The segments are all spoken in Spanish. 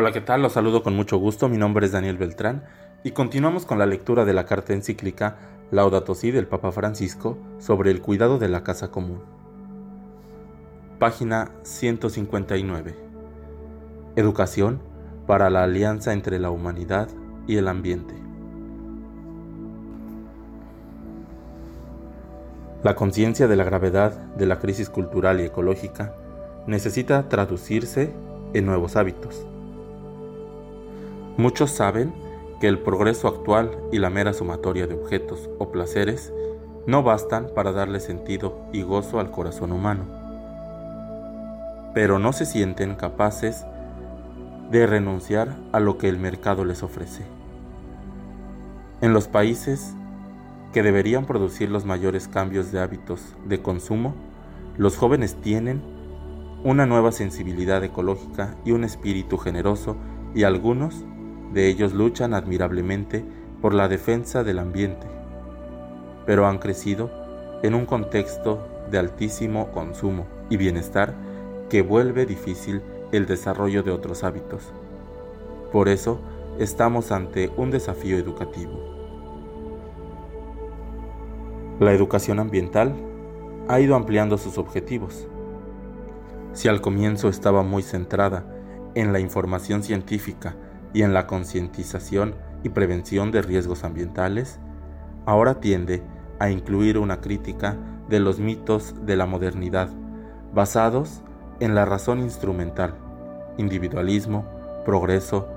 Hola, ¿qué tal? Los saludo con mucho gusto. Mi nombre es Daniel Beltrán y continuamos con la lectura de la carta encíclica Laudato Si del Papa Francisco sobre el cuidado de la casa común. Página 159. Educación para la alianza entre la humanidad y el ambiente. La conciencia de la gravedad de la crisis cultural y ecológica necesita traducirse en nuevos hábitos Muchos saben que el progreso actual y la mera sumatoria de objetos o placeres no bastan para darle sentido y gozo al corazón humano, pero no se sienten capaces de renunciar a lo que el mercado les ofrece. En los países que deberían producir los mayores cambios de hábitos de consumo, los jóvenes tienen una nueva sensibilidad ecológica y un espíritu generoso y algunos de ellos luchan admirablemente por la defensa del ambiente, pero han crecido en un contexto de altísimo consumo y bienestar que vuelve difícil el desarrollo de otros hábitos. Por eso estamos ante un desafío educativo. La educación ambiental ha ido ampliando sus objetivos. Si al comienzo estaba muy centrada en la información científica y en la concientización y prevención de riesgos ambientales, ahora tiende a incluir una crítica de los mitos de la modernidad, basados en la razón instrumental, individualismo, progreso,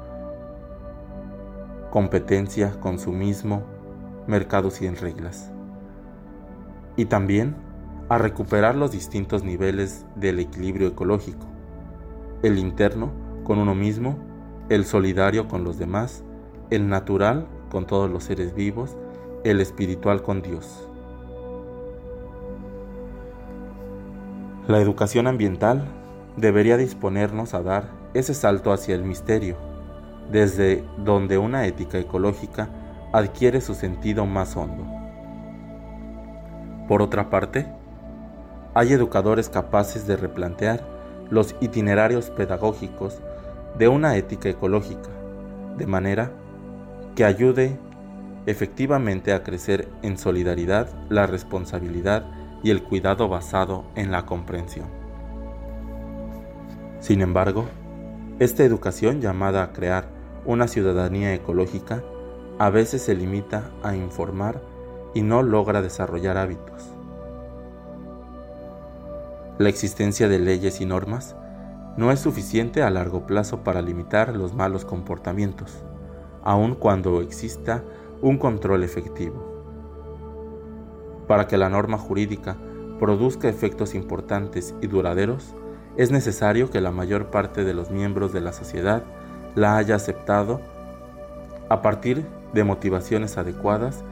competencia, consumismo, mercados sin reglas. Y también a recuperar los distintos niveles del equilibrio ecológico, el interno con uno mismo el solidario con los demás, el natural con todos los seres vivos, el espiritual con Dios. La educación ambiental debería disponernos a dar ese salto hacia el misterio, desde donde una ética ecológica adquiere su sentido más hondo. Por otra parte, hay educadores capaces de replantear los itinerarios pedagógicos de una ética ecológica, de manera que ayude efectivamente a crecer en solidaridad, la responsabilidad y el cuidado basado en la comprensión. Sin embargo, esta educación llamada a crear una ciudadanía ecológica a veces se limita a informar y no logra desarrollar hábitos. La existencia de leyes y normas no es suficiente a largo plazo para limitar los malos comportamientos, aun cuando exista un control efectivo. Para que la norma jurídica produzca efectos importantes y duraderos, es necesario que la mayor parte de los miembros de la sociedad la haya aceptado a partir de motivaciones adecuadas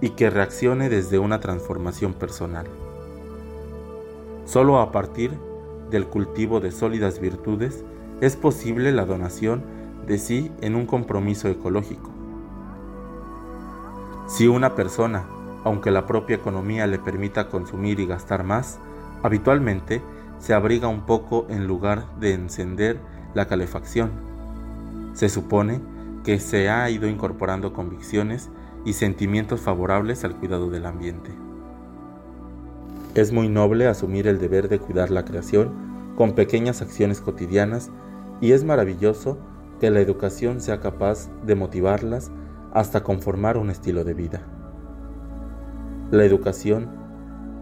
y que reaccione desde una transformación personal. Solo a partir del cultivo de sólidas virtudes, es posible la donación de sí en un compromiso ecológico. Si una persona, aunque la propia economía le permita consumir y gastar más, habitualmente se abriga un poco en lugar de encender la calefacción. Se supone que se ha ido incorporando convicciones y sentimientos favorables al cuidado del ambiente. Es muy noble asumir el deber de cuidar la creación con pequeñas acciones cotidianas y es maravilloso que la educación sea capaz de motivarlas hasta conformar un estilo de vida. La educación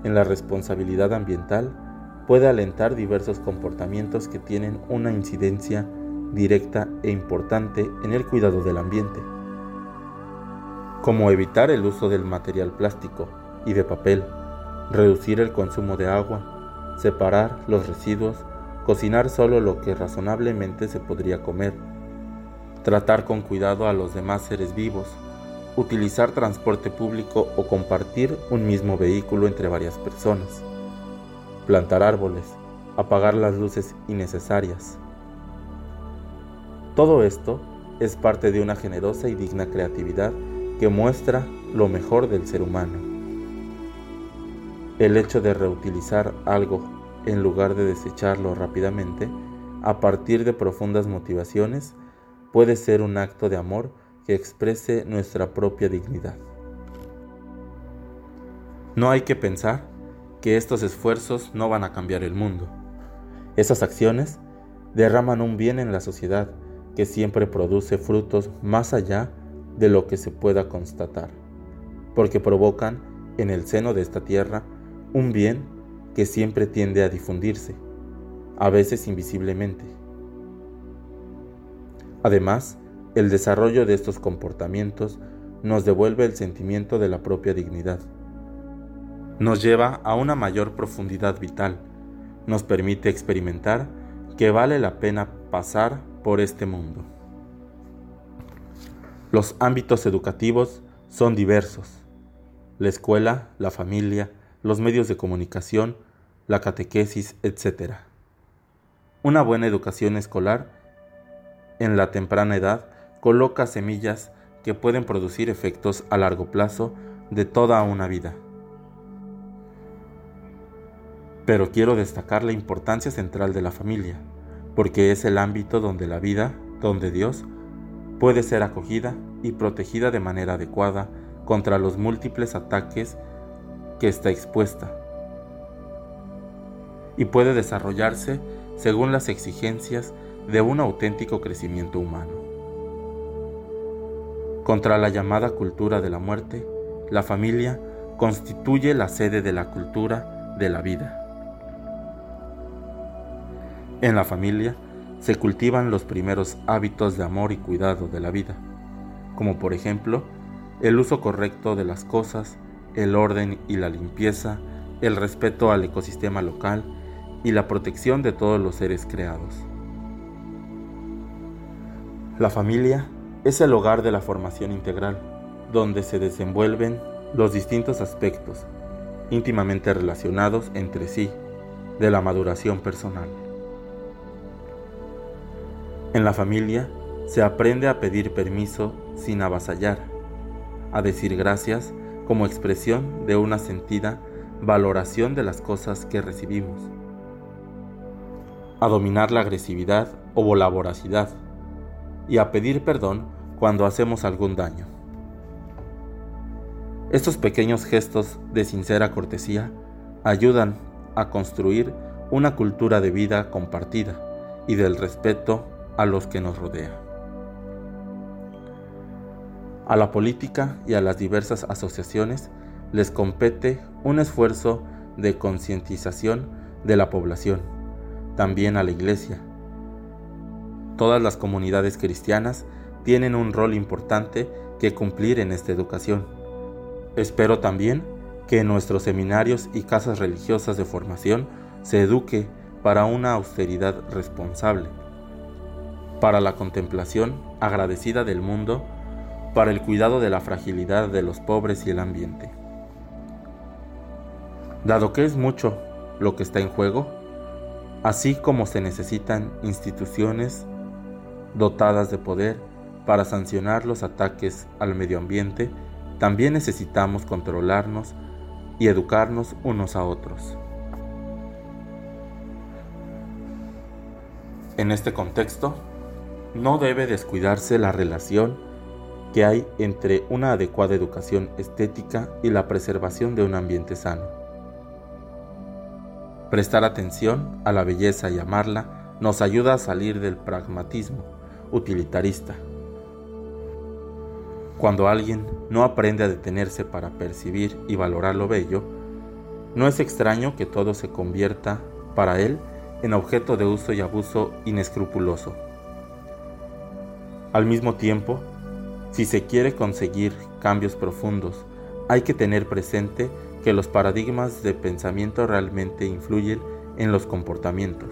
en la responsabilidad ambiental puede alentar diversos comportamientos que tienen una incidencia directa e importante en el cuidado del ambiente, como evitar el uso del material plástico y de papel, reducir el consumo de agua, separar los residuos, cocinar solo lo que razonablemente se podría comer, tratar con cuidado a los demás seres vivos, utilizar transporte público o compartir un mismo vehículo entre varias personas, plantar árboles, apagar las luces innecesarias. Todo esto es parte de una generosa y digna creatividad que muestra lo mejor del ser humano. El hecho de reutilizar algo en lugar de desecharlo rápidamente a partir de profundas motivaciones, puede ser un acto de amor que exprese nuestra propia dignidad. No hay que pensar que estos esfuerzos no van a cambiar el mundo. Esas acciones derraman un bien en la sociedad que siempre produce frutos más allá de lo que se pueda constatar, porque provocan en el seno de esta tierra un bien que siempre tiende a difundirse, a veces invisiblemente. Además, el desarrollo de estos comportamientos nos devuelve el sentimiento de la propia dignidad. Nos lleva a una mayor profundidad vital, nos permite experimentar que vale la pena pasar por este mundo. Los ámbitos educativos son diversos. La escuela, la familia, los medios de comunicación, la catequesis, etc. Una buena educación escolar en la temprana edad coloca semillas que pueden producir efectos a largo plazo de toda una vida. Pero quiero destacar la importancia central de la familia, porque es el ámbito donde la vida, donde Dios, puede ser acogida y protegida de manera adecuada contra los múltiples ataques que está expuesta y puede desarrollarse según las exigencias de un auténtico crecimiento humano. Contra la llamada cultura de la muerte, la familia constituye la sede de la cultura de la vida. En la familia se cultivan los primeros hábitos de amor y cuidado de la vida, como por ejemplo el uso correcto de las cosas, el orden y la limpieza, el respeto al ecosistema local y la protección de todos los seres creados. La familia es el hogar de la formación integral, donde se desenvuelven los distintos aspectos íntimamente relacionados entre sí de la maduración personal. En la familia se aprende a pedir permiso sin avasallar, a decir gracias como expresión de una sentida valoración de las cosas que recibimos, a dominar la agresividad o la voracidad y a pedir perdón cuando hacemos algún daño. Estos pequeños gestos de sincera cortesía ayudan a construir una cultura de vida compartida y del respeto a los que nos rodean a la política y a las diversas asociaciones les compete un esfuerzo de concientización de la población, también a la Iglesia. Todas las comunidades cristianas tienen un rol importante que cumplir en esta educación. Espero también que en nuestros seminarios y casas religiosas de formación se eduque para una austeridad responsable, para la contemplación agradecida del mundo para el cuidado de la fragilidad de los pobres y el ambiente. Dado que es mucho lo que está en juego, así como se necesitan instituciones dotadas de poder para sancionar los ataques al medio ambiente, también necesitamos controlarnos y educarnos unos a otros. En este contexto, no debe descuidarse la relación que hay entre una adecuada educación estética y la preservación de un ambiente sano. Prestar atención a la belleza y amarla nos ayuda a salir del pragmatismo utilitarista. Cuando alguien no aprende a detenerse para percibir y valorar lo bello, no es extraño que todo se convierta para él en objeto de uso y abuso inescrupuloso. Al mismo tiempo, si se quiere conseguir cambios profundos, hay que tener presente que los paradigmas de pensamiento realmente influyen en los comportamientos.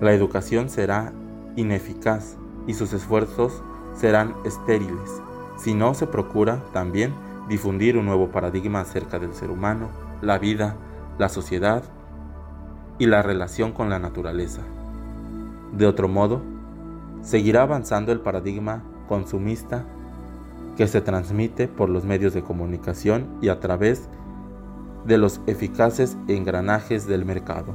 La educación será ineficaz y sus esfuerzos serán estériles si no se procura también difundir un nuevo paradigma acerca del ser humano, la vida, la sociedad y la relación con la naturaleza. De otro modo, seguirá avanzando el paradigma consumista que se transmite por los medios de comunicación y a través de los eficaces engranajes del mercado.